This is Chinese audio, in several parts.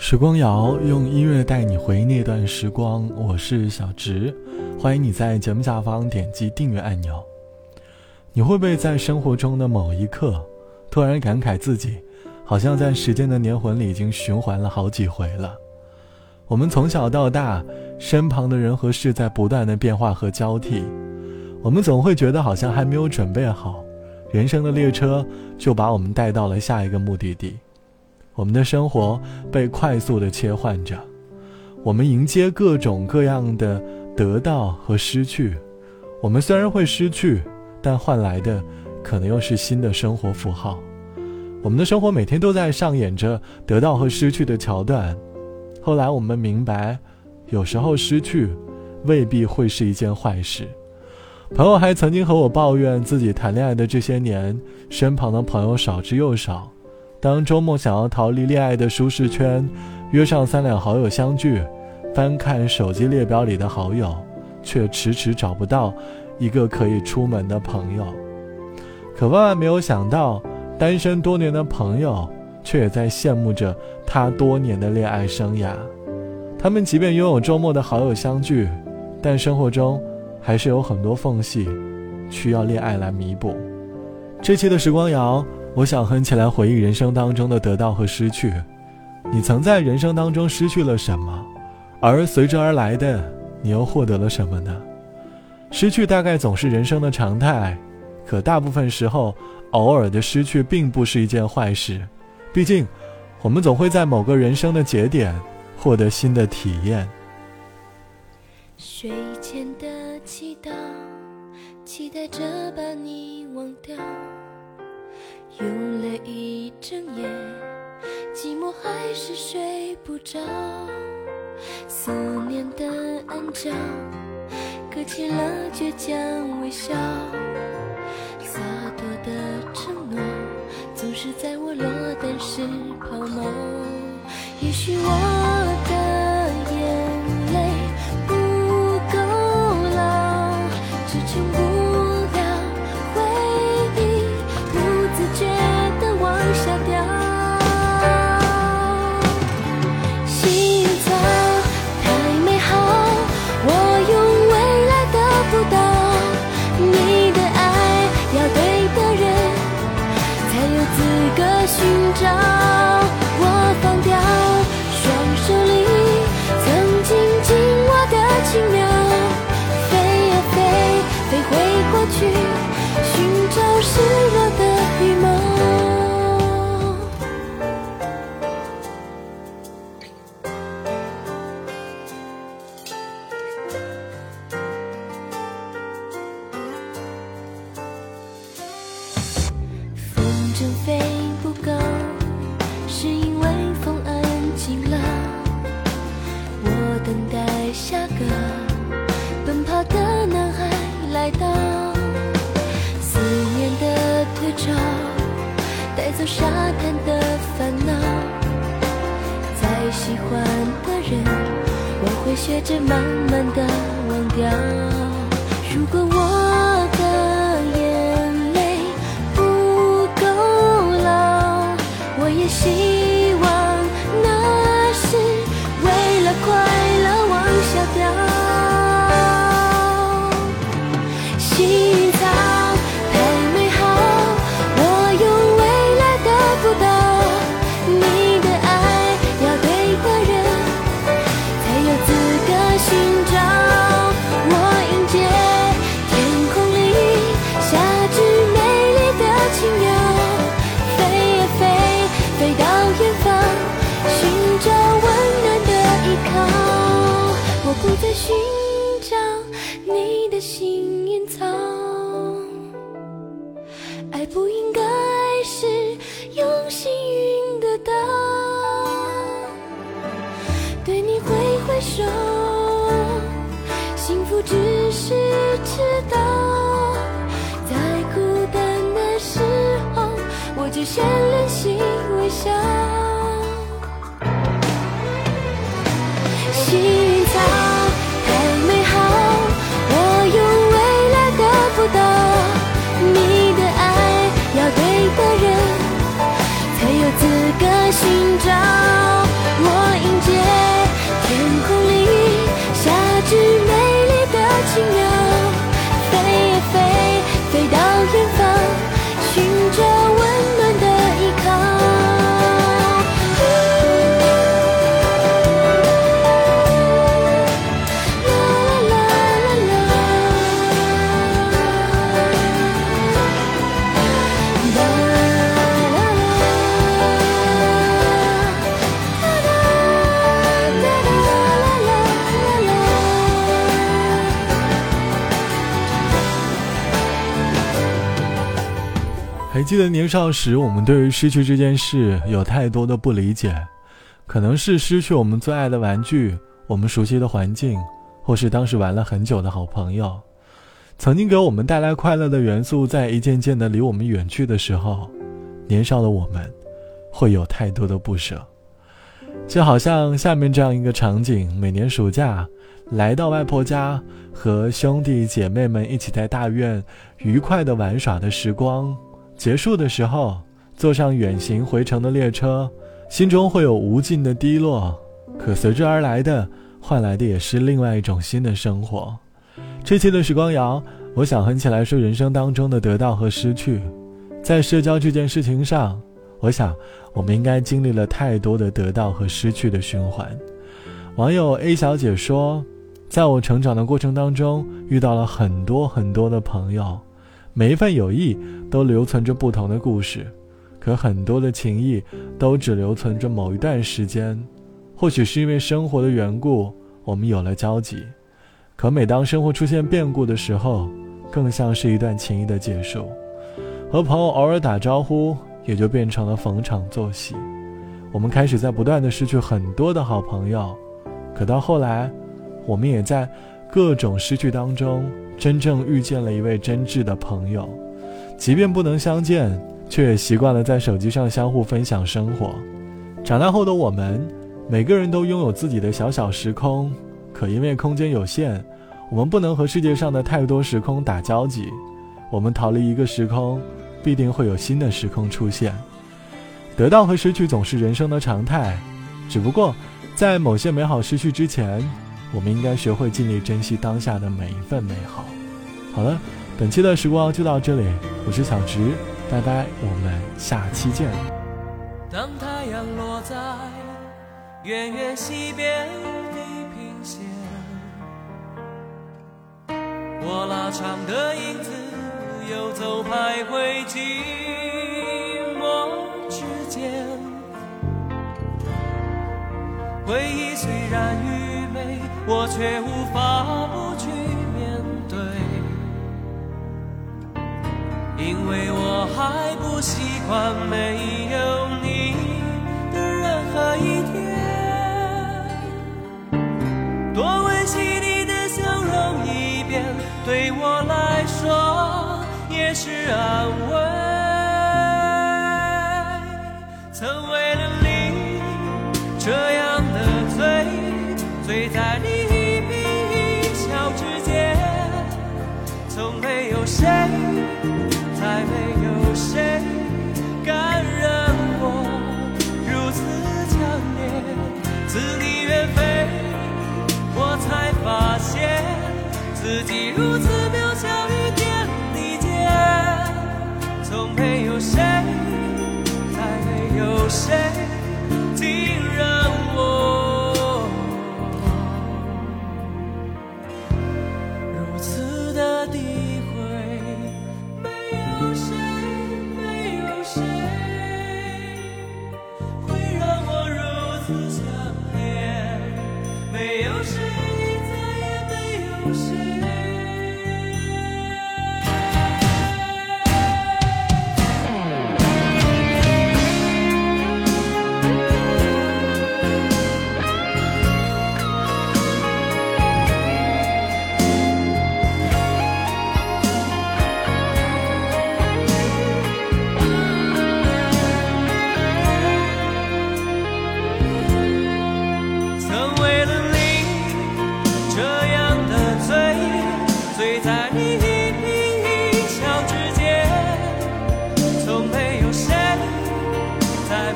时光谣用音乐带你回忆那段时光，我是小植，欢迎你在节目下方点击订阅按钮。你会不会在生活中的某一刻，突然感慨自己，好像在时间的年轮里已经循环了好几回了？我们从小到大，身旁的人和事在不断的变化和交替，我们总会觉得好像还没有准备好，人生的列车就把我们带到了下一个目的地。我们的生活被快速的切换着，我们迎接各种各样的得到和失去。我们虽然会失去，但换来的可能又是新的生活符号。我们的生活每天都在上演着得到和失去的桥段。后来我们明白，有时候失去未必会是一件坏事。朋友还曾经和我抱怨，自己谈恋爱的这些年，身旁的朋友少之又少。当周末想要逃离恋爱的舒适圈，约上三两好友相聚，翻看手机列表里的好友，却迟迟找不到一个可以出门的朋友。可万万没有想到，单身多年的朋友却也在羡慕着他多年的恋爱生涯。他们即便拥有周末的好友相聚，但生活中还是有很多缝隙，需要恋爱来弥补。这期的时光谣。我想哼起来回忆人生当中的得到和失去。你曾在人生当中失去了什么？而随之而来的，你又获得了什么呢？失去大概总是人生的常态，可大部分时候，偶尔的失去并不是一件坏事。毕竟，我们总会在某个人生的节点获得新的体验。睡前的祈祷，期待着把你忘掉。用了一整夜，寂寞还是睡不着。思念的暗礁，搁浅了倔强微笑。洒脱的承诺，总是在我落单时抛锚。也许我的眼泪不够牢，支一个寻找。沙滩的烦恼，再喜欢的人，我会学着慢慢的忘掉。就先练习微笑。记得年少时，我们对于失去这件事有太多的不理解，可能是失去我们最爱的玩具，我们熟悉的环境，或是当时玩了很久的好朋友，曾经给我们带来快乐的元素，在一件件的离我们远去的时候，年少的我们，会有太多的不舍。就好像下面这样一个场景：每年暑假，来到外婆家，和兄弟姐妹们一起在大院愉快的玩耍的时光。结束的时候，坐上远行回程的列车，心中会有无尽的低落，可随之而来的，换来的也是另外一种新的生活。这期的时光谣，我想哼起来说人生当中的得到和失去。在社交这件事情上，我想我们应该经历了太多的得到和失去的循环。网友 A 小姐说，在我成长的过程当中，遇到了很多很多的朋友。每一份友谊都留存着不同的故事，可很多的情谊都只留存着某一段时间。或许是因为生活的缘故，我们有了交集，可每当生活出现变故的时候，更像是一段情谊的结束。和朋友偶尔打招呼，也就变成了逢场作戏。我们开始在不断的失去很多的好朋友，可到后来，我们也在各种失去当中。真正遇见了一位真挚的朋友，即便不能相见，却也习惯了在手机上相互分享生活。长大后的我们，每个人都拥有自己的小小时空，可因为空间有限，我们不能和世界上的太多时空打交集。我们逃离一个时空，必定会有新的时空出现。得到和失去总是人生的常态，只不过在某些美好失去之前。我们应该学会尽力珍惜当下的每一份美好。好了，本期的时光就到这里，我是小直，拜拜，我们下期见。当太阳落在远远西边地平线，我拉长的影子游走徘徊我却无法不去面对，因为我还不习惯没有从没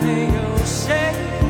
没有谁